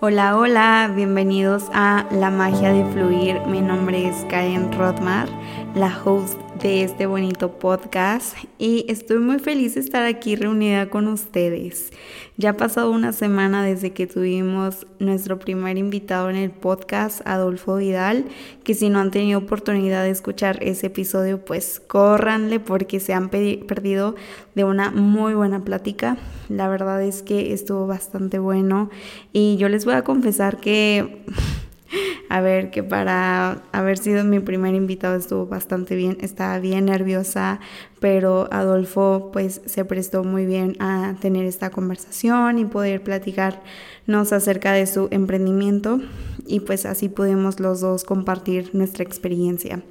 Hola, hola, bienvenidos a La Magia de Fluir. Mi nombre es Karen Rothmar, la host de este bonito podcast y estoy muy feliz de estar aquí reunida con ustedes. Ya ha pasado una semana desde que tuvimos nuestro primer invitado en el podcast, Adolfo Vidal, que si no han tenido oportunidad de escuchar ese episodio, pues córranle porque se han perdido de una muy buena plática. La verdad es que estuvo bastante bueno y yo les voy a confesar que a ver, que para haber sido mi primer invitado estuvo bastante bien, estaba bien nerviosa, pero Adolfo pues se prestó muy bien a tener esta conversación y poder platicarnos acerca de su emprendimiento y pues así pudimos los dos compartir nuestra experiencia.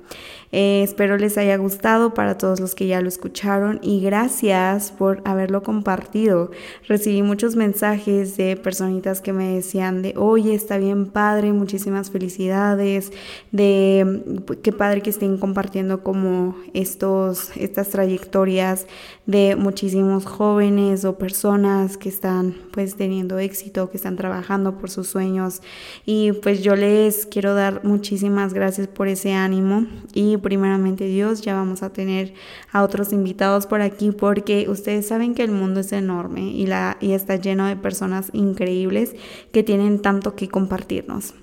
Eh, espero les haya gustado para todos los que ya lo escucharon y gracias por haberlo compartido. Recibí muchos mensajes de personitas que me decían de, oye, está bien padre, muchísimas felicidades, de qué padre que estén compartiendo como estos, estas trayectorias de muchísimos jóvenes o personas que están pues teniendo éxito, que están trabajando por sus sueños y pues yo les quiero dar muchísimas gracias por ese ánimo y primeramente Dios, ya vamos a tener a otros invitados por aquí porque ustedes saben que el mundo es enorme y, la, y está lleno de personas increíbles que tienen tanto que compartirnos.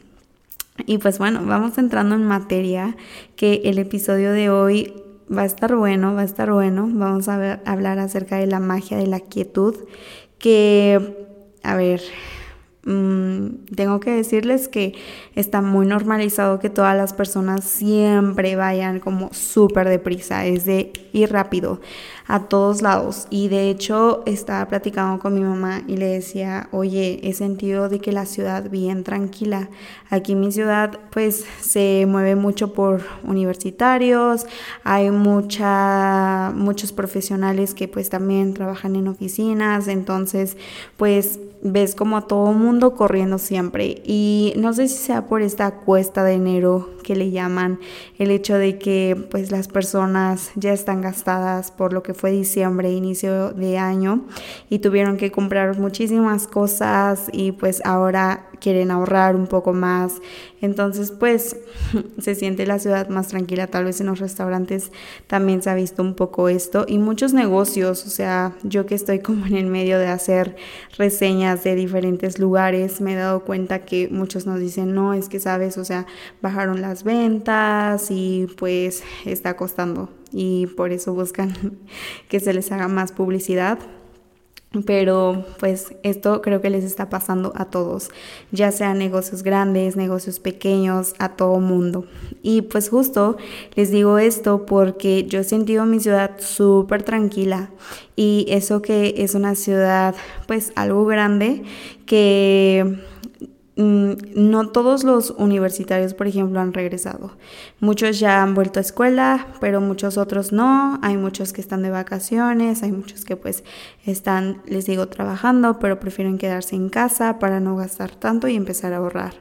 Y pues bueno, vamos entrando en materia que el episodio de hoy va a estar bueno, va a estar bueno. Vamos a, ver, hablar acerca de la magia de la quietud que, a ver, Mm, tengo que decirles que está muy normalizado que todas las personas siempre vayan como súper deprisa, es de ir rápido a todos lados. Y de hecho estaba platicando con mi mamá y le decía, oye, he sentido de que la ciudad bien tranquila. Aquí en mi ciudad pues se mueve mucho por universitarios, hay mucha, muchos profesionales que pues también trabajan en oficinas, entonces pues ves como a todo mundo corriendo siempre. Y no sé si sea por esta cuesta de enero que le llaman, el hecho de que pues las personas ya están gastadas por lo que fue diciembre, inicio de año, y tuvieron que comprar muchísimas cosas y pues ahora quieren ahorrar un poco más. Entonces, pues se siente la ciudad más tranquila. Tal vez en los restaurantes también se ha visto un poco esto. Y muchos negocios, o sea, yo que estoy como en el medio de hacer reseñas de diferentes lugares, me he dado cuenta que muchos nos dicen, no, es que sabes, o sea, bajaron las ventas y pues está costando. Y por eso buscan que se les haga más publicidad. Pero pues esto creo que les está pasando a todos, ya sean negocios grandes, negocios pequeños, a todo mundo. Y pues justo les digo esto porque yo he sentido mi ciudad súper tranquila y eso que es una ciudad pues algo grande que no todos los universitarios, por ejemplo, han regresado. Muchos ya han vuelto a escuela, pero muchos otros no. Hay muchos que están de vacaciones, hay muchos que pues están, les digo, trabajando, pero prefieren quedarse en casa para no gastar tanto y empezar a ahorrar.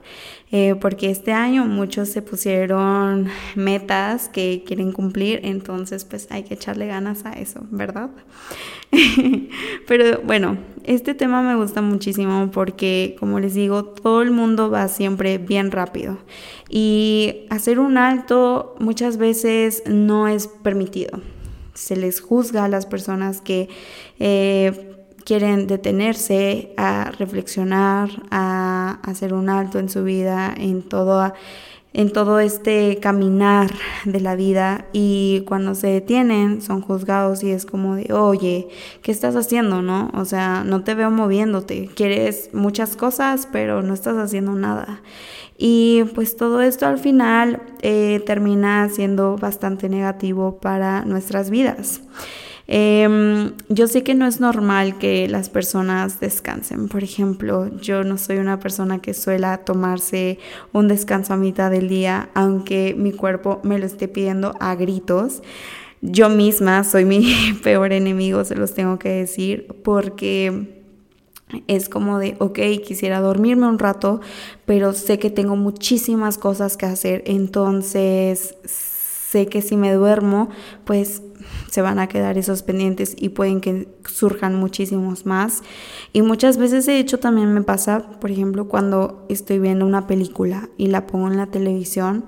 Eh, porque este año muchos se pusieron metas que quieren cumplir, entonces pues hay que echarle ganas a eso, ¿verdad? Pero bueno, este tema me gusta muchísimo porque, como les digo, todo el mundo va siempre bien rápido y hacer un alto muchas veces no es permitido. Se les juzga a las personas que... Eh, quieren detenerse a reflexionar, a hacer un alto en su vida, en todo, en todo este caminar de la vida y cuando se detienen son juzgados y es como de, oye, ¿qué estás haciendo? ¿No? O sea, no te veo moviéndote, quieres muchas cosas, pero no estás haciendo nada. Y pues todo esto al final eh, termina siendo bastante negativo para nuestras vidas. Em, yo sé que no es normal que las personas descansen. Por ejemplo, yo no soy una persona que suela tomarse un descanso a mitad del día, aunque mi cuerpo me lo esté pidiendo a gritos. Yo misma soy mi peor enemigo, se los tengo que decir, porque es como de, ok, quisiera dormirme un rato, pero sé que tengo muchísimas cosas que hacer, entonces sé que si me duermo, pues se van a quedar esos pendientes y pueden que surjan muchísimos más. Y muchas veces de hecho también me pasa, por ejemplo, cuando estoy viendo una película y la pongo en la televisión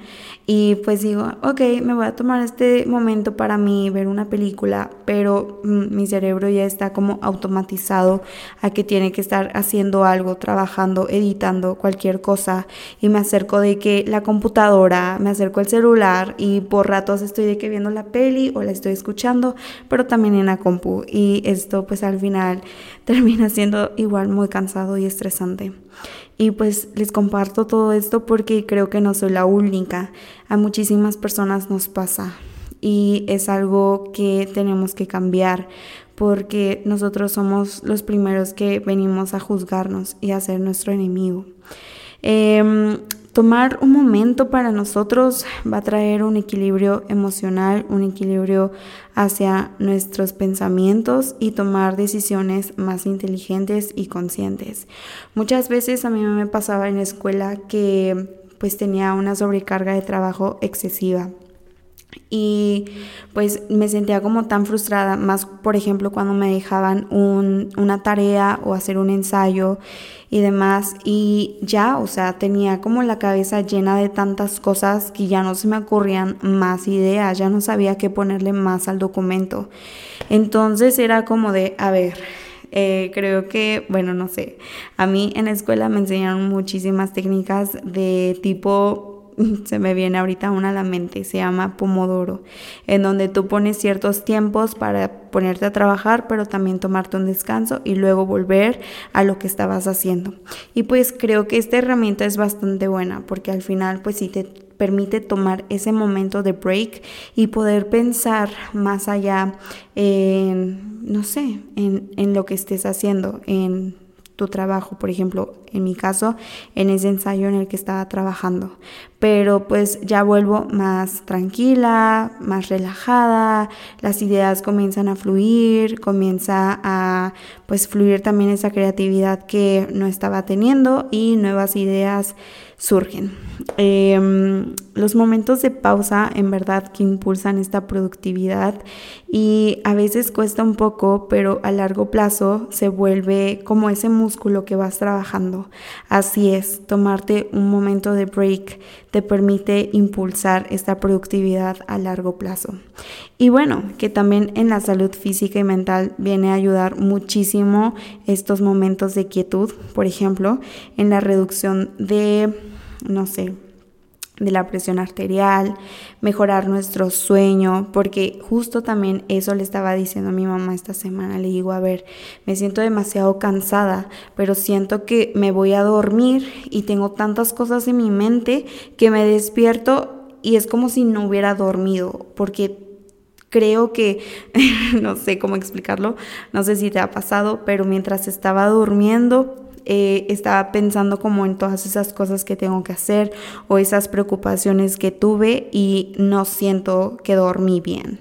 y pues digo, ok, me voy a tomar este momento para mí, ver una película, pero mm, mi cerebro ya está como automatizado a que tiene que estar haciendo algo, trabajando, editando cualquier cosa y me acerco de que la computadora, me acerco al celular y por ratos estoy de que viendo la peli o la estoy escuchando pero también en la compu. Y esto pues al final termina siendo igual muy cansado y estresante. Y pues les comparto todo esto porque creo que no soy la única. A muchísimas personas nos pasa. Y es algo que tenemos que cambiar porque nosotros somos los primeros que venimos a juzgarnos y a ser nuestro enemigo. Eh, Tomar un momento para nosotros va a traer un equilibrio emocional, un equilibrio hacia nuestros pensamientos y tomar decisiones más inteligentes y conscientes. Muchas veces a mí me pasaba en la escuela que pues tenía una sobrecarga de trabajo excesiva. Y pues me sentía como tan frustrada, más por ejemplo cuando me dejaban una tarea o hacer un ensayo y demás. Y ya, o sea, tenía como la cabeza llena de tantas cosas que ya no se me ocurrían más ideas, ya no sabía qué ponerle más al documento. Entonces era como de, a ver, eh, creo que, bueno, no sé, a mí en la escuela me enseñaron muchísimas técnicas de tipo se me viene ahorita una a la mente, se llama Pomodoro, en donde tú pones ciertos tiempos para ponerte a trabajar, pero también tomarte un descanso y luego volver a lo que estabas haciendo. Y pues creo que esta herramienta es bastante buena porque al final pues sí te permite tomar ese momento de break y poder pensar más allá en, no sé, en, en lo que estés haciendo, en tu trabajo, por ejemplo, en mi caso, en ese ensayo en el que estaba trabajando. Pero pues ya vuelvo más tranquila, más relajada, las ideas comienzan a fluir, comienza a pues fluir también esa creatividad que no estaba teniendo y nuevas ideas surgen. Em, los momentos de pausa en verdad que impulsan esta productividad y a veces cuesta un poco, pero a largo plazo se vuelve como ese músculo que vas trabajando. Así es, tomarte un momento de break te permite impulsar esta productividad a largo plazo. Y bueno, que también en la salud física y mental viene a ayudar muchísimo estos momentos de quietud, por ejemplo, en la reducción de no sé, de la presión arterial, mejorar nuestro sueño, porque justo también eso le estaba diciendo a mi mamá esta semana. Le digo, a ver, me siento demasiado cansada, pero siento que me voy a dormir y tengo tantas cosas en mi mente que me despierto y es como si no hubiera dormido, porque creo que, no sé cómo explicarlo, no sé si te ha pasado, pero mientras estaba durmiendo, eh, estaba pensando como en todas esas cosas que tengo que hacer o esas preocupaciones que tuve y no siento que dormí bien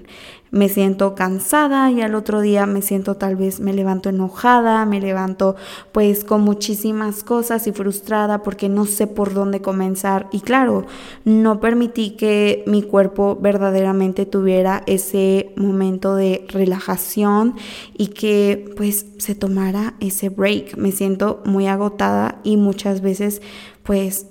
me siento cansada y al otro día me siento tal vez me levanto enojada, me levanto pues con muchísimas cosas y frustrada porque no sé por dónde comenzar y claro, no permití que mi cuerpo verdaderamente tuviera ese momento de relajación y que pues se tomara ese break. Me siento muy agotada y muchas veces pues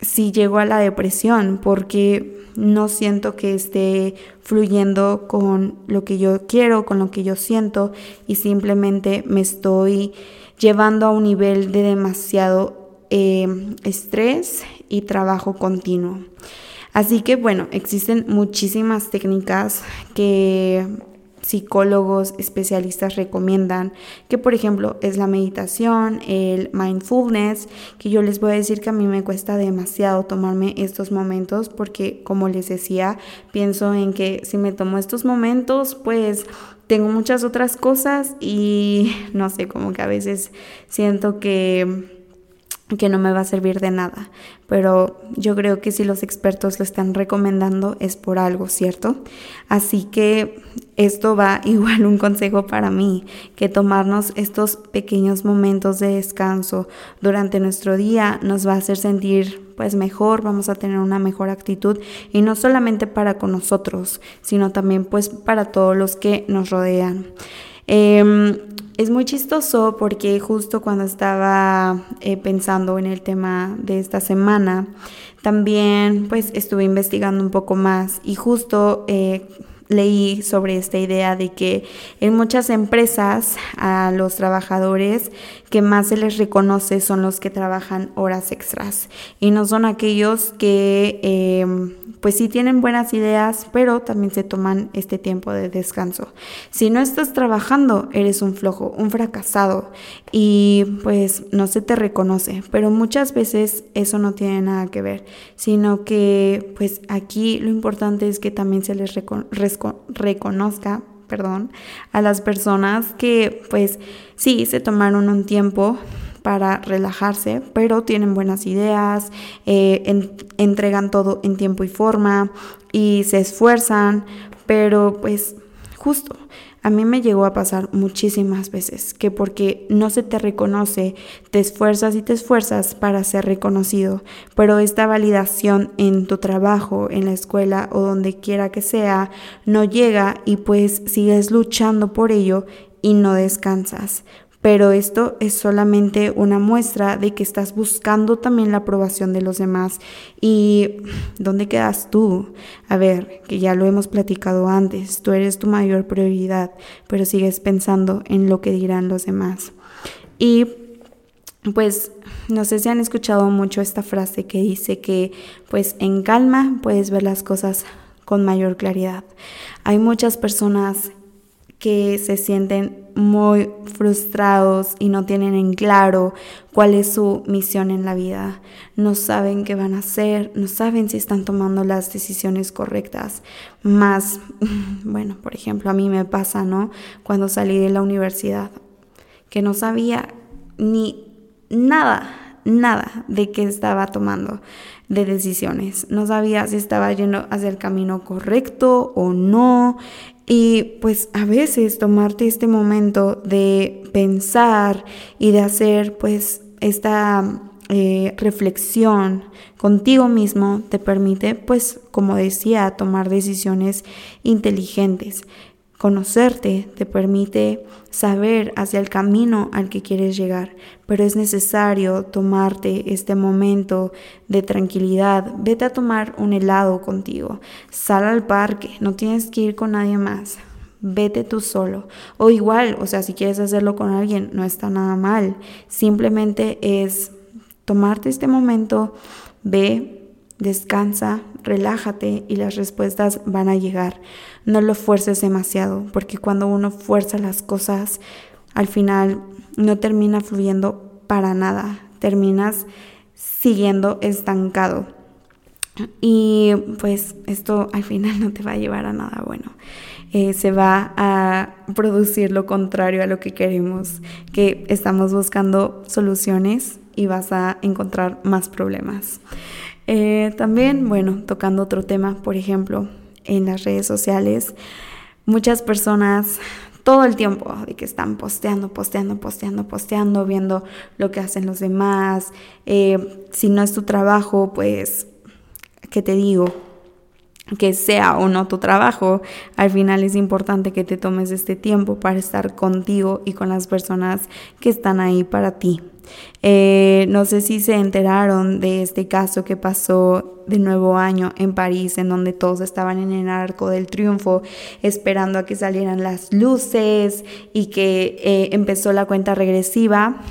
sí llego a la depresión porque no siento que esté fluyendo con lo que yo quiero, con lo que yo siento y simplemente me estoy llevando a un nivel de demasiado eh, estrés y trabajo continuo. Así que bueno, existen muchísimas técnicas que psicólogos especialistas recomiendan, que por ejemplo es la meditación, el mindfulness, que yo les voy a decir que a mí me cuesta demasiado tomarme estos momentos porque como les decía, pienso en que si me tomo estos momentos, pues tengo muchas otras cosas y no sé, como que a veces siento que que no me va a servir de nada. Pero yo creo que si los expertos lo están recomendando es por algo, ¿cierto? Así que esto va igual un consejo para mí, que tomarnos estos pequeños momentos de descanso durante nuestro día nos va a hacer sentir pues mejor, vamos a tener una mejor actitud y no solamente para con nosotros, sino también pues para todos los que nos rodean. Em, es muy chistoso porque justo cuando estaba eh, pensando en el tema de esta semana, también pues estuve investigando un poco más y justo eh, leí sobre esta idea de que en muchas empresas a los trabajadores que más se les reconoce son los que trabajan horas extras. Y no son aquellos que em, pues sí tienen buenas ideas pero también se toman este tiempo de descanso. Si no estás trabajando eres un flojo, un fracasado. Y pues no se te reconoce, pero muchas veces eso no tiene nada que ver, sino que pues aquí lo importante es que también se les reconozca perdón, a las personas que pues sí se tomaron un tiempo para relajarse, pero tienen buenas ideas, eh, entregan todo en tiempo y forma y se esfuerzan, pero pues justo a mí me llegó a pasar muchísimas veces que porque no se te reconoce, te esfuerzas y te esfuerzas para ser reconocido, pero esta validación en tu trabajo, en la escuela o donde quiera que sea, no llega y pues sigues luchando por ello y no descansas pero esto es solamente una muestra de que estás buscando también la aprobación de los demás. ¿Y dónde quedas tú? A ver, que ya lo hemos platicado antes, tú eres tu mayor prioridad, pero sigues pensando en lo que dirán los demás. Y pues no sé si han escuchado mucho esta frase que dice que pues en calma puedes ver las cosas con mayor claridad. Hay muchas personas que se sienten muy frustrados y no tienen en claro cuál es su misión en la vida. No saben qué van a hacer, no saben si están tomando las decisiones correctas. Más, bueno, por ejemplo, a mí me pasa, ¿no? Cuando salí de la universidad, que no sabía ni nada, nada de qué estaba tomando de decisiones. No sabía si estaba yendo hacia el camino correcto o no. Y pues a veces tomarte este momento de pensar y de hacer pues esta eh, reflexión contigo mismo te permite pues como decía tomar decisiones inteligentes. Conocerte te permite saber hacia el camino al que quieres llegar, pero es necesario tomarte este momento de tranquilidad. Vete a tomar un helado contigo, sal al parque, no tienes que ir con nadie más. Vete tú solo. O igual, o sea, si quieres hacerlo con alguien, no está nada mal. Simplemente es tomarte este momento, ve, descansa, relájate y las respuestas van a llegar. No lo fuerces demasiado, porque cuando uno fuerza las cosas, al final no termina fluyendo para nada, terminas siguiendo estancado. Y pues esto al final no te va a llevar a nada bueno. Eh, se va a producir lo contrario a lo que queremos, que estamos buscando soluciones y vas a encontrar más problemas. Eh, también, bueno, tocando otro tema, por ejemplo, en las redes sociales, muchas personas todo el tiempo de que están posteando, posteando, posteando, posteando, viendo lo que hacen los demás. Eh, si no es tu trabajo, pues, ¿qué te digo? que sea o no tu trabajo, al final es importante que te tomes este tiempo para estar contigo y con las personas que están ahí para ti. Eh, no sé si se enteraron de este caso que pasó de nuevo año en París, en donde todos estaban en el arco del triunfo esperando a que salieran las luces y que eh, empezó la cuenta regresiva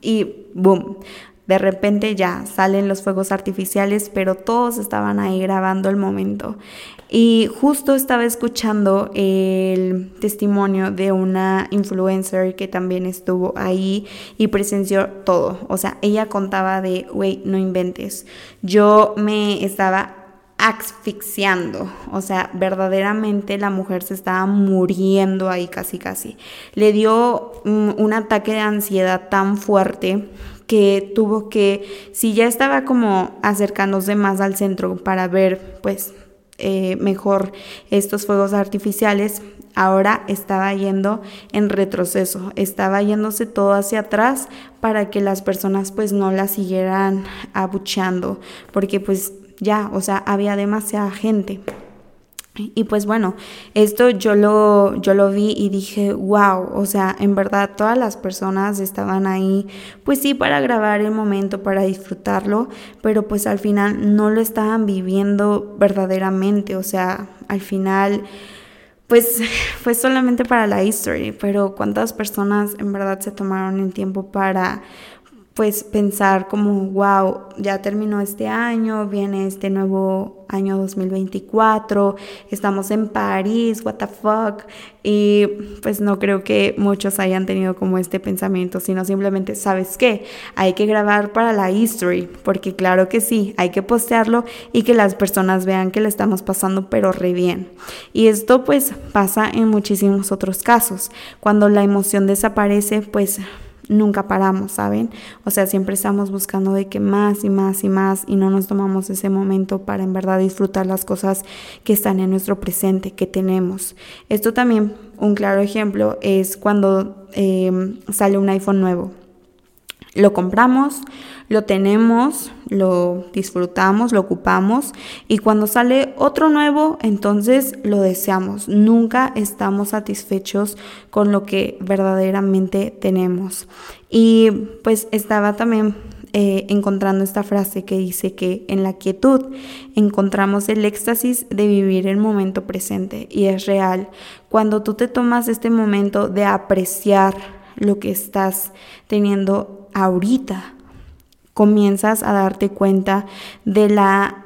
y boom. De repente ya salen los fuegos artificiales, pero todos estaban ahí grabando el momento. Y justo estaba escuchando el testimonio de una influencer que también estuvo ahí y presenció todo. O sea, ella contaba de, güey, no inventes. Yo me estaba asfixiando, o sea, verdaderamente la mujer se estaba muriendo ahí casi casi. Le dio un ataque de ansiedad tan fuerte que tuvo que, si ya estaba como acercándose más al centro para ver pues eh, mejor estos fuegos artificiales, ahora estaba yendo en retroceso, estaba yéndose todo hacia atrás para que las personas pues no la siguieran abucheando, porque pues ya, o sea, había demasiada gente. Y pues bueno, esto yo lo, yo lo vi y dije, wow, o sea, en verdad todas las personas estaban ahí, pues sí, para grabar el momento, para disfrutarlo, pero pues al final no lo estaban viviendo verdaderamente, o sea, al final pues fue solamente para la history, pero cuántas personas en verdad se tomaron el tiempo para pues pensar como, wow, ya terminó este año, viene este nuevo año 2024, estamos en París, what the fuck, y pues no creo que muchos hayan tenido como este pensamiento, sino simplemente, ¿sabes qué? Hay que grabar para la history, porque claro que sí, hay que postearlo y que las personas vean que le estamos pasando pero re bien. Y esto pues pasa en muchísimos otros casos, cuando la emoción desaparece, pues nunca paramos, ¿saben? O sea, siempre estamos buscando de que más y más y más y no nos tomamos ese momento para en verdad disfrutar las cosas que están en nuestro presente, que tenemos. Esto también, un claro ejemplo, es cuando eh, sale un iPhone nuevo. Lo compramos, lo tenemos, lo disfrutamos, lo ocupamos y cuando sale otro nuevo, entonces lo deseamos. Nunca estamos satisfechos con lo que verdaderamente tenemos. Y pues estaba también eh, encontrando esta frase que dice que en la quietud encontramos el éxtasis de vivir el momento presente y es real. Cuando tú te tomas este momento de apreciar lo que estás teniendo ahorita comienzas a darte cuenta de la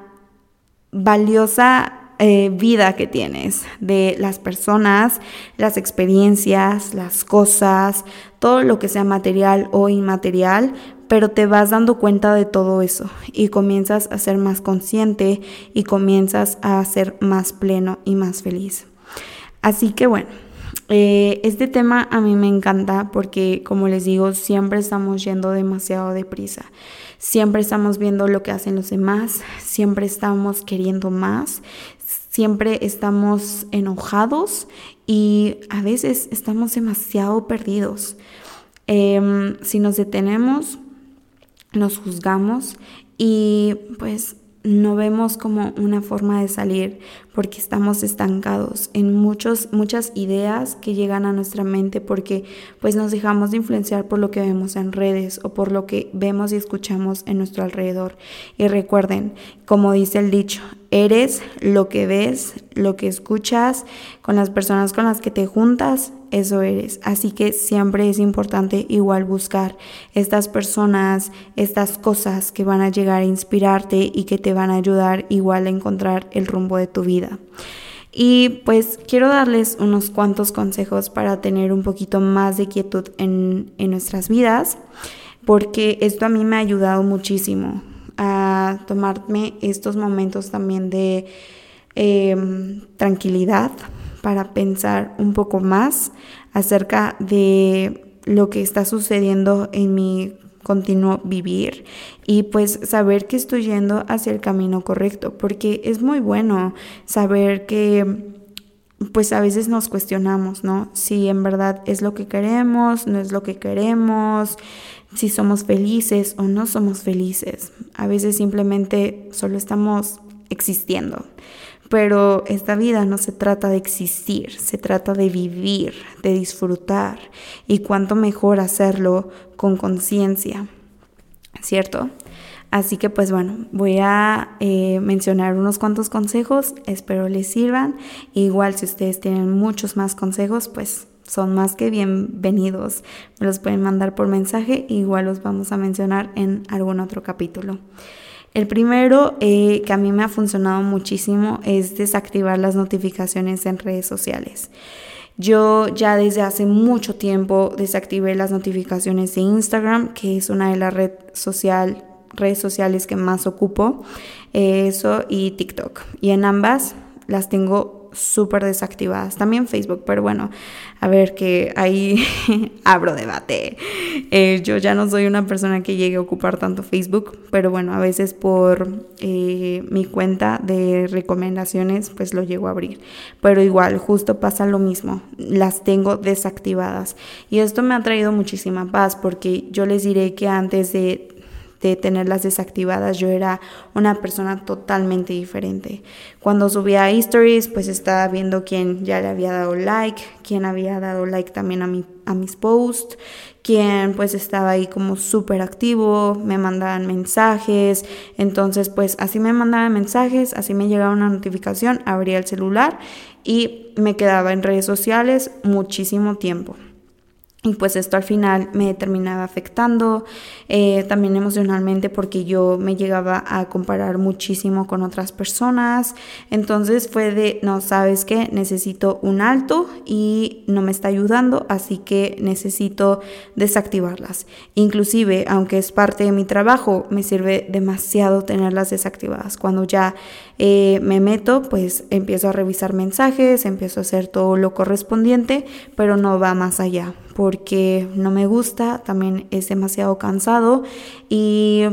valiosa eh, vida que tienes, de las personas, las experiencias, las cosas, todo lo que sea material o inmaterial, pero te vas dando cuenta de todo eso y comienzas a ser más consciente y comienzas a ser más pleno y más feliz. Así que bueno. Eh, este tema a mí me encanta porque, como les digo, siempre estamos yendo demasiado deprisa. Siempre estamos viendo lo que hacen los demás, siempre estamos queriendo más, siempre estamos enojados y a veces estamos demasiado perdidos. Em, si nos detenemos, nos juzgamos y pues no vemos como una forma de salir porque estamos estancados en muchos, muchas ideas que llegan a nuestra mente porque pues nos dejamos de influenciar por lo que vemos en redes o por lo que vemos y escuchamos en nuestro alrededor. Y recuerden, como dice el dicho, eres lo que ves, lo que escuchas, con las personas con las que te juntas, eso eres. Así que siempre es importante igual buscar estas personas, estas cosas que van a llegar a inspirarte y que te van a ayudar igual a encontrar el rumbo de tu vida. Y pues quiero darles unos cuantos consejos para tener un poquito más de quietud en, nuestras vidas, porque esto a mí me ha ayudado muchísimo a tomarme estos momentos también de em, tranquilidad para pensar un poco más acerca de lo que está sucediendo en mi continuo vivir y pues saber que estoy yendo hacia el camino correcto, porque es muy bueno saber que pues a veces nos cuestionamos, ¿no? Si en verdad es lo que queremos, no es lo que queremos, si somos felices o no somos felices. A veces simplemente solo estamos existiendo. Pero esta vida no se trata de existir, se trata de vivir, de disfrutar y cuánto mejor hacerlo con conciencia, ¿cierto? Así que pues bueno, voy a eh, mencionar unos cuantos consejos, espero les sirvan. Igual si ustedes tienen muchos más consejos, pues son más que bienvenidos. Me los pueden mandar por mensaje, igual los vamos a mencionar en algún otro capítulo. El primero eh, que a mí me ha funcionado muchísimo es desactivar las notificaciones en redes sociales. Yo ya desde hace mucho tiempo desactivé las notificaciones de Instagram, que es una de las redes sociales que más ocupo, eh, eso y TikTok. Y en ambas las tengo súper desactivadas. También Facebook, pero bueno, a ver que ahí abro debate. Eh, yo ya no soy una persona que llegue a ocupar tanto Facebook, pero bueno, a veces por eh, mi cuenta de recomendaciones, pues lo llego a abrir. Pero igual, justo pasa lo mismo, las tengo desactivadas. Y esto me ha traído muchísima paz porque yo les diré que antes de de tenerlas desactivadas, yo era una persona totalmente diferente. Cuando subía a stories, pues estaba viendo quién ya le había dado like, quién había dado like también a, mi, a mis posts, quién pues estaba ahí como súper activo, me mandaban mensajes, entonces pues así me mandaban mensajes, así me llegaba una notificación, abría el celular y me quedaba en redes sociales muchísimo tiempo. Y pues esto al final me terminaba afectando eh, también emocionalmente porque yo me llegaba a comparar muchísimo con otras personas. Entonces fue de, no, sabes qué, necesito un alto y no me está ayudando, así que necesito desactivarlas. Inclusive, aunque es parte de mi trabajo, me sirve demasiado tenerlas desactivadas. Cuando ya eh, me meto, pues empiezo a revisar mensajes, empiezo a hacer todo lo correspondiente, pero no va más allá porque no me gusta, también es demasiado cansado y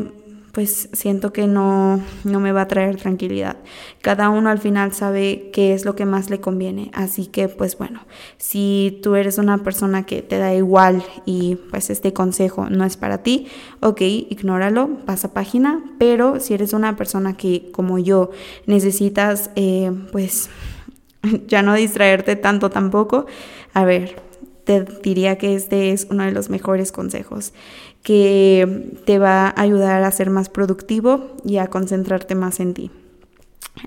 pues siento que no, no me va a traer tranquilidad. Cada uno al final sabe qué es lo que más le conviene. Así que pues bueno, si tú eres una persona que te da igual y pues este consejo no es para ti, ok, ignóralo, pasa página. Pero si eres una persona que como yo necesitas eh, pues ya no distraerte tanto tampoco, a ver, te diría que este es uno de los mejores consejos que te va a ayudar a ser más productivo y a concentrarte más en ti.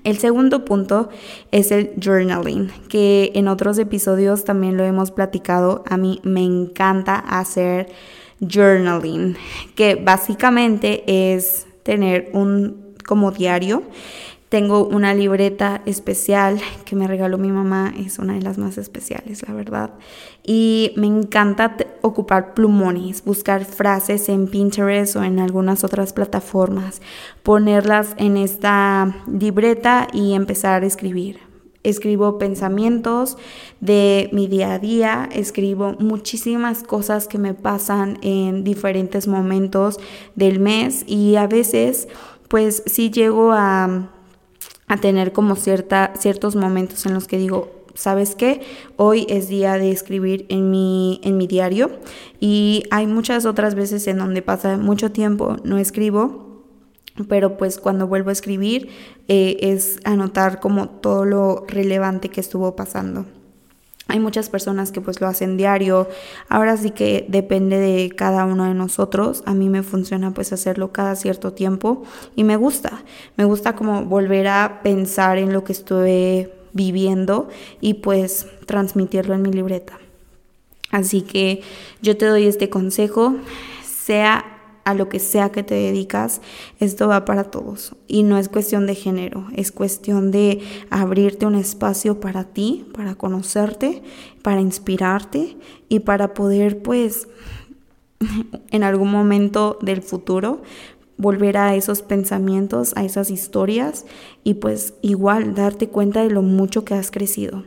El segundo punto es el journaling, que en otros episodios también lo hemos platicado. A mí me encanta hacer journaling, que básicamente es tener un como diario tengo una libreta especial que me regaló mi mamá, es una de las más especiales, la verdad. Y me encanta ocupar plumones, buscar frases en Pinterest o en algunas otras plataformas, ponerlas en esta libreta y empezar a escribir. Escribo pensamientos de mi día a día, escribo muchísimas cosas que me pasan en diferentes momentos del mes y a veces pues sí llego a a tener como cierta, ciertos momentos en los que digo, ¿sabes qué? Hoy es día de escribir en mi, en mi diario y hay muchas otras veces en donde pasa mucho tiempo, no escribo, pero pues cuando vuelvo a escribir eh, es anotar como todo lo relevante que estuvo pasando. Hay muchas personas que pues lo hacen diario. Ahora sí que depende de cada uno de nosotros. A mí me funciona pues hacerlo cada cierto tiempo y me gusta. Me gusta como volver a pensar en lo que estuve viviendo y pues transmitirlo en mi libreta. Así que yo te doy este consejo, sea a lo que sea que te dedicas, esto va para todos. Y no es cuestión de género, es cuestión de abrirte un espacio para ti, para conocerte, para inspirarte y para poder, pues, en algún momento del futuro, volver a esos pensamientos, a esas historias y pues igual darte cuenta de lo mucho que has crecido.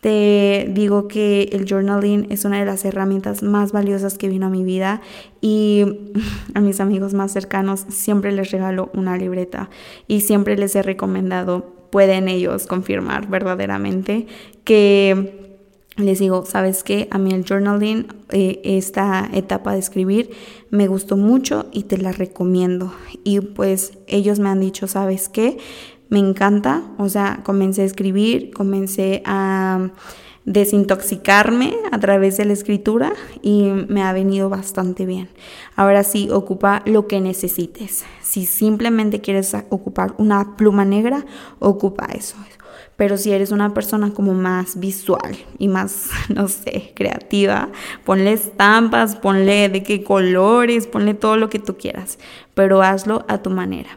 Te digo que el journaling es una de las herramientas más valiosas que vino a mi vida y a mis amigos más cercanos siempre les regalo una libreta y siempre les he recomendado, pueden ellos confirmar verdaderamente que les digo, ¿sabes qué? A mí el journaling, eh, esta etapa de escribir, me gustó mucho y te la recomiendo. Y pues ellos me han dicho, ¿sabes qué? Me encanta, o sea, comencé a escribir, comencé a desintoxicarme a través de la escritura y me ha venido bastante bien. Ahora sí, ocupa lo que necesites. Si simplemente quieres ocupar una pluma negra, ocupa eso. Pero si eres una persona como más visual y más, no sé, creativa, ponle estampas, ponle de qué colores, ponle todo lo que tú quieras, pero hazlo a tu manera.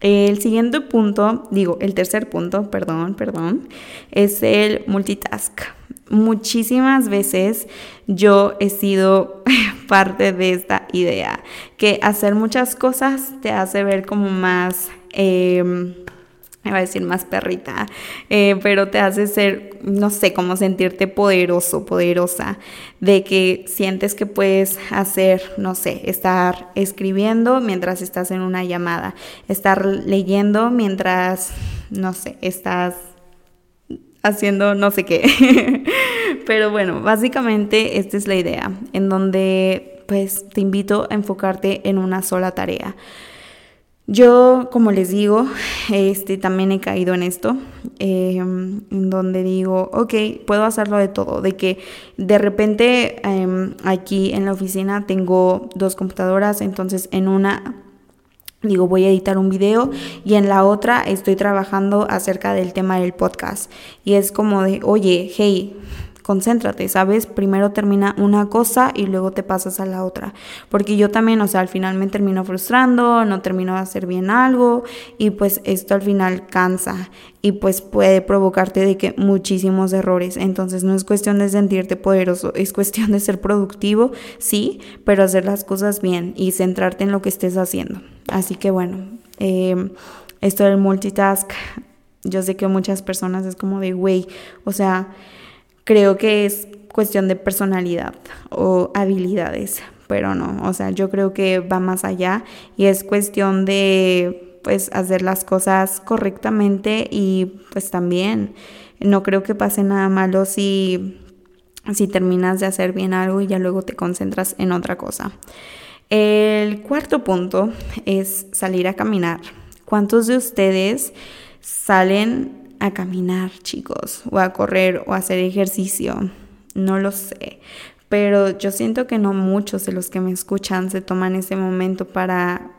El siguiente punto, digo, el tercer punto, perdón, perdón, es el multitask. Muchísimas veces yo he sido parte de esta idea, que hacer muchas cosas te hace ver como más... Em, iba a decir más perrita, eh, pero te hace ser, no sé, como sentirte poderoso, poderosa, de que sientes que puedes hacer, no sé, estar escribiendo mientras estás en una llamada, estar leyendo mientras, no sé, estás haciendo no sé qué. pero bueno, básicamente esta es la idea, en donde pues te invito a enfocarte en una sola tarea. Yo, como les digo, este, también he caído en esto, em, en donde digo, ok, puedo hacerlo de todo, de que de repente em, aquí en la oficina tengo dos computadoras, entonces en una digo voy a editar un video y en la otra estoy trabajando acerca del tema del podcast. Y es como de, oye, hey, concéntrate, ¿sabes? Primero termina una cosa y luego te pasas a la otra. Porque yo también, o sea, al final me termino frustrando, no termino de hacer bien algo y pues esto al final cansa y pues puede provocarte de que muchísimos errores. Entonces no es cuestión de sentirte poderoso, es cuestión de ser productivo, sí, pero hacer las cosas bien y centrarte en lo que estés haciendo. Así que bueno, eh, esto del multitask, yo sé que muchas personas es como de, güey, o sea, creo que es cuestión de personalidad o habilidades, pero no, o sea, yo creo que va más allá y es cuestión de pues hacer las cosas correctamente y pues también no creo que pase nada malo si si terminas de hacer bien algo y ya luego te concentras en otra cosa. El cuarto punto es salir a caminar. ¿Cuántos de ustedes salen a caminar, chicos, o a correr o a hacer ejercicio. No lo sé. Pero yo siento que no muchos de los que me escuchan se toman ese momento para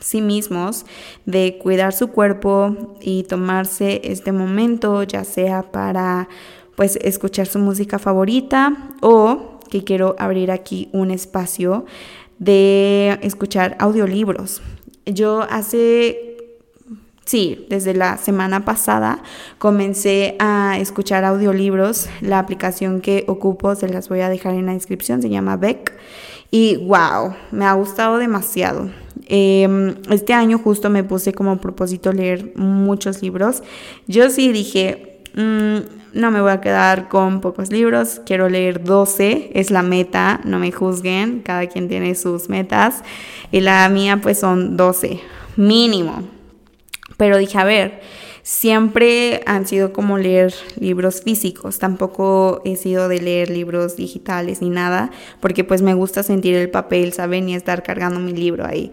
sí mismos de cuidar su cuerpo y tomarse este momento, ya sea para pues escuchar su música favorita o que quiero abrir aquí un espacio de escuchar audiolibros. Yo hace Sí, desde la semana pasada comencé a escuchar audiolibros. La aplicación que ocupo se las voy a dejar en la descripción, se llama Beck. Y wow, me ha gustado demasiado. Em, este año justo me puse como propósito leer muchos libros. Yo sí dije, mm, no me voy a quedar con pocos libros, quiero leer 12, es la meta, no me juzguen, cada quien tiene sus metas. Y la mía pues son 12, mínimo. Pero dije, a ver, siempre han sido como leer libros físicos, tampoco he sido de leer libros digitales ni nada, porque pues me gusta sentir el papel, ¿saben? Y estar cargando mi libro ahí.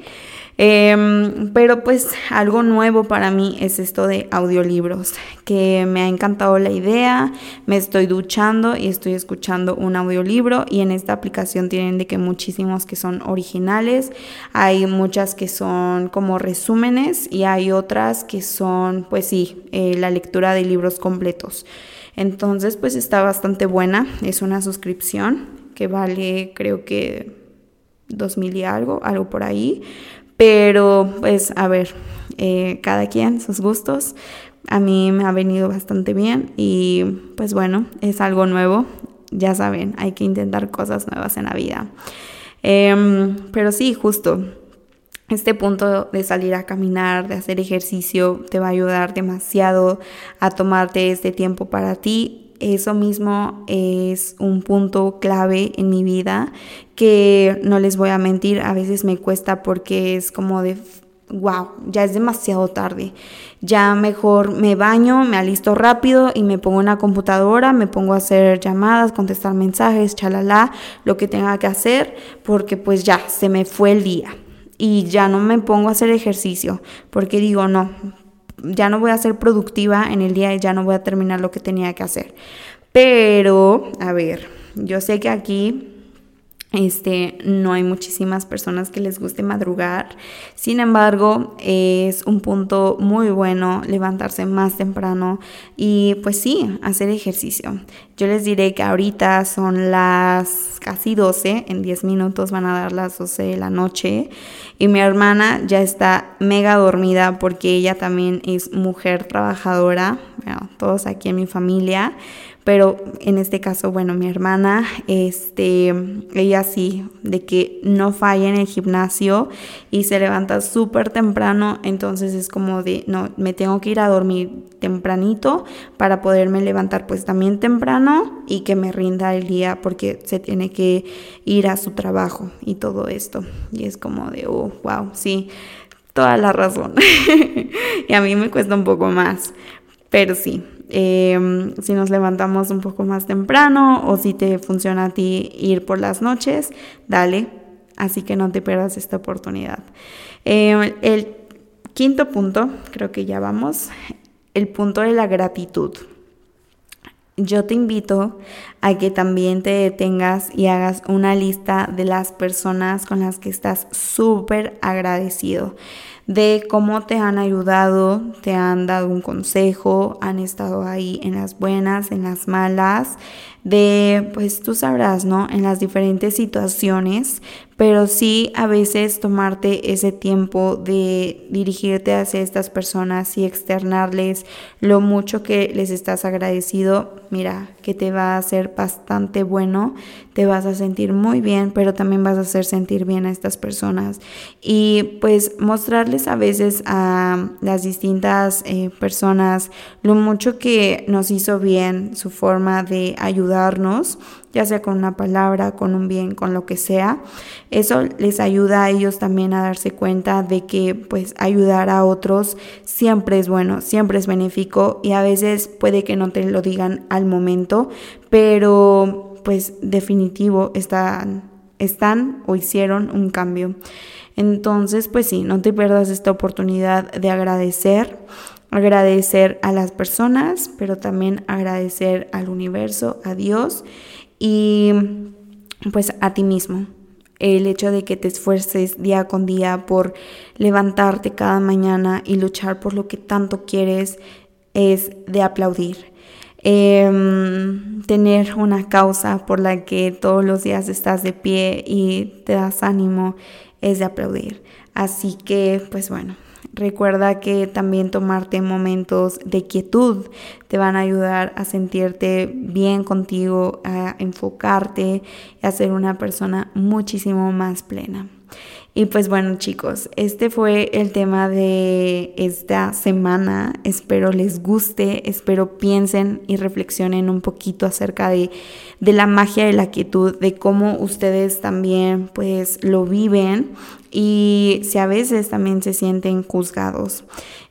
Em, pero pues algo nuevo para mí es esto de audiolibros, que me ha encantado la idea, me estoy duchando y estoy escuchando un audiolibro y en esta aplicación tienen de que muchísimos que son originales, hay muchas que son como resúmenes y hay otras que son pues sí, eh, la lectura de libros completos. Entonces pues está bastante buena, es una suscripción que vale creo que dos mil y algo, algo por ahí, pero pues a ver, eh, cada quien, sus gustos. A mí me ha venido bastante bien y pues bueno, es algo nuevo. Ya saben, hay que intentar cosas nuevas en la vida. Em, pero sí, justo, este punto de salir a caminar, de hacer ejercicio, te va a ayudar demasiado a tomarte este tiempo para ti eso mismo es un punto clave en mi vida que no les voy a mentir, a veces me cuesta porque es como de, wow, ya es demasiado tarde. Ya mejor me baño, me alisto rápido y me pongo en la computadora, me pongo a hacer llamadas, contestar mensajes, chalala, lo que tenga que hacer, porque pues ya se me fue el día. Y ya no me pongo a hacer ejercicio, porque digo, no, ya no voy a ser productiva en el día y ya no voy a terminar lo que tenía que hacer. Pero, a ver, yo sé que aquí este, no hay muchísimas personas que les guste madrugar. Sin embargo, es un punto muy bueno levantarse más temprano y pues sí, hacer ejercicio. Yo les diré que ahorita son las casi 12, en 10 minutos van a dar las 12 de la noche y mi hermana ya está mega dormida porque ella también es mujer trabajadora, todos aquí en mi familia pero en este caso, bueno, mi hermana, este, ella sí, de que no falla en el gimnasio y se levanta súper temprano, entonces es como de, no, me tengo que ir a dormir tempranito para poderme levantar pues también temprano y que me rinda el día porque se tiene que ir a su trabajo y todo esto. Y es como de, oh, wow, sí, toda la razón. y a mí me cuesta un poco más, pero sí, em, si nos levantamos un poco más temprano o si te funciona a ti ir por las noches, dale. Así que no te pierdas esta oportunidad. Em, el quinto punto, creo que ya vamos, el punto de la gratitud. Yo te invito a que también te detengas y hagas una lista de las personas con las que estás súper agradecido de cómo te han ayudado, te han dado un consejo, han estado ahí en las buenas, en las malas, de, pues tú sabrás, ¿no? En las diferentes situaciones, pero sí a veces tomarte ese tiempo de dirigirte hacia estas personas y externarles lo mucho que les estás agradecido, mira, que te va a hacer bastante bueno, te vas a sentir muy bien, pero también vas a hacer sentir bien a estas personas. Y pues mostrarles a veces a las distintas eh, personas lo mucho que nos hizo bien, su forma de ayudarnos ya sea con una palabra, con un bien, con lo que sea. Eso les ayuda a ellos también a darse cuenta de que pues ayudar a otros siempre es bueno, siempre es benéfico y a veces puede que no te lo digan al momento, pero pues definitivo están, están o hicieron un cambio. Entonces, pues sí, no te pierdas esta oportunidad de agradecer, agradecer a las personas, pero también agradecer al universo, a Dios y pues a ti mismo. El hecho de que te esfuerces día con día por levantarte cada mañana y luchar por lo que tanto quieres es de aplaudir. Em, tener una causa por la que todos los días estás de pie y te das ánimo es de aplaudir. Así que, pues bueno, Recuerda que también tomarte momentos de quietud te van a ayudar a sentirte bien contigo, a enfocarte y a ser una persona muchísimo más plena. Y pues bueno chicos, este fue el tema de esta semana. Espero les guste, espero piensen y reflexionen un poquito acerca de, de la magia de la quietud, de cómo ustedes también pues lo viven y si a veces también se sienten juzgados.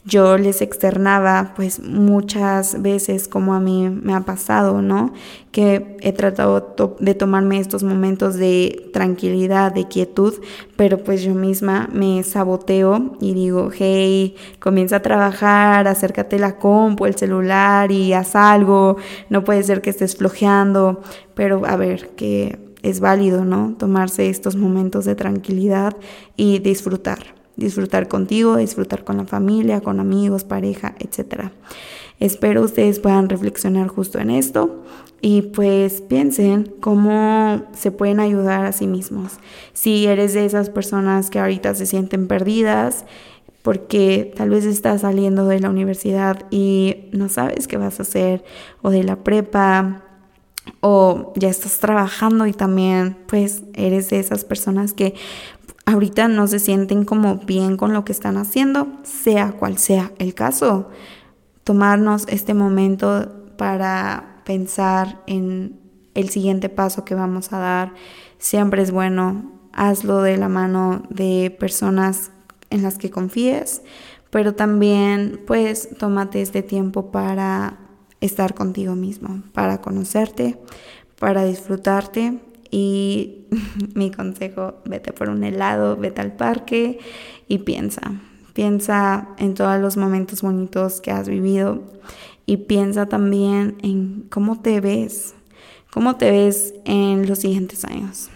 Yo les externaba pues muchas veces como a mí me ha pasado, ¿no? Que he tratado de tomarme estos momentos de tranquilidad, de quietud, pero pues yo misma me saboteo y digo, hey, comienza a trabajar, acércate la compu, el celular y haz algo, no puede ser que estés flojeando, pero a ver, que es válido, ¿no? Tomarse estos momentos de tranquilidad y disfrutar, disfrutar contigo, disfrutar con la familia, con amigos, pareja, etc. Espero ustedes puedan reflexionar justo en esto y pues piensen cómo se pueden ayudar a sí mismos. Si eres de esas personas que ahorita se sienten perdidas, porque tal vez estás saliendo de la universidad y no sabes qué vas a hacer, o de la prepa, o ya estás trabajando y también pues eres de esas personas que ahorita no se sienten como bien con lo que están haciendo, sea cual sea el caso. Tomarnos este momento para pensar en el siguiente paso que vamos a dar siempre es bueno. Hazlo de la mano de personas en las que confíes, pero también pues tómate este tiempo para estar contigo mismo, para conocerte, para disfrutarte. Y mi consejo, vete por un helado, vete al parque y piensa. Piensa en todos los momentos bonitos que has vivido y piensa también en cómo te ves, cómo te ves en los siguientes años.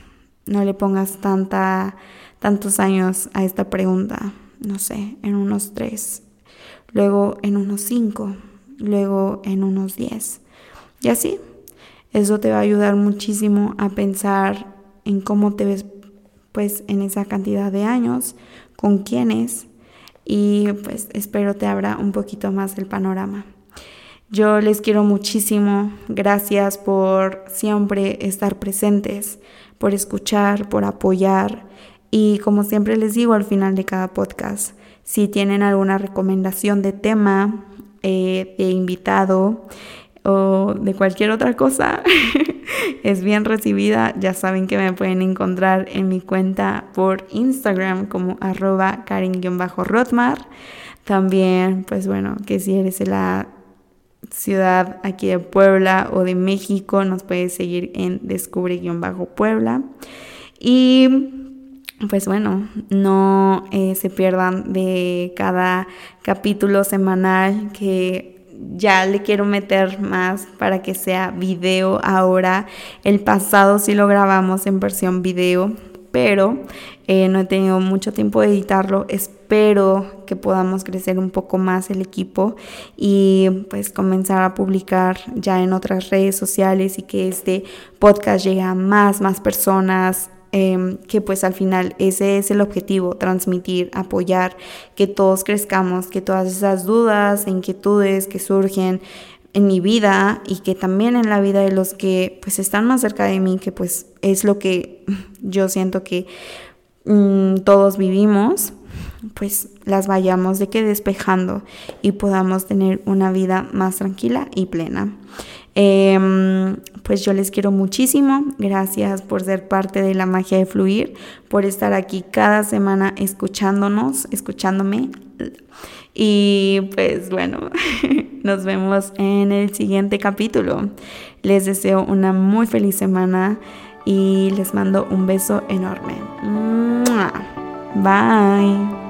No le pongas tanta, tantos años a esta pregunta, no sé, en unos tres, luego en unos cinco luego en unos 10. Y así, eso te va a ayudar muchísimo a pensar en cómo te ves pues en esa cantidad de años, con quiénes y pues espero te abra un poquito más el panorama. Yo les quiero muchísimo. Gracias por siempre estar presentes, por escuchar, por apoyar. Y como siempre les digo al final de cada podcast, si tienen alguna recomendación de tema, eh, de invitado o de cualquier otra cosa, es bien recibida. Ya saben que me pueden encontrar en mi cuenta por Instagram como arroba karen-rotmar. También, pues bueno, que si eres la ciudad aquí de Puebla o de México, nos puedes seguir en descubre-puebla. Y pues bueno, no eh, se pierdan de cada capítulo semanal que ya le quiero meter más para que sea video ahora. El pasado sí lo grabamos en versión video, pero eh, no he tenido mucho tiempo de editarlo. Espero que podamos crecer un poco más el equipo y pues comenzar a publicar ya en otras redes sociales y que este podcast llegue a más, más personas Em, que pues al final ese es el objetivo, transmitir, apoyar, que todos crezcamos, que todas esas dudas, inquietudes que surgen en mi vida y que también en la vida de los que pues están más cerca de mí, que pues es lo que yo siento que mm, todos vivimos, pues las vayamos de que despejando y podamos tener una vida más tranquila y plena. Em, pues yo les quiero muchísimo. Gracias por ser parte de la magia de fluir, por estar aquí cada semana escuchándonos, escuchándome. Y pues bueno, nos vemos en el siguiente capítulo. Les deseo una muy feliz semana y les mando un beso enorme. Bye.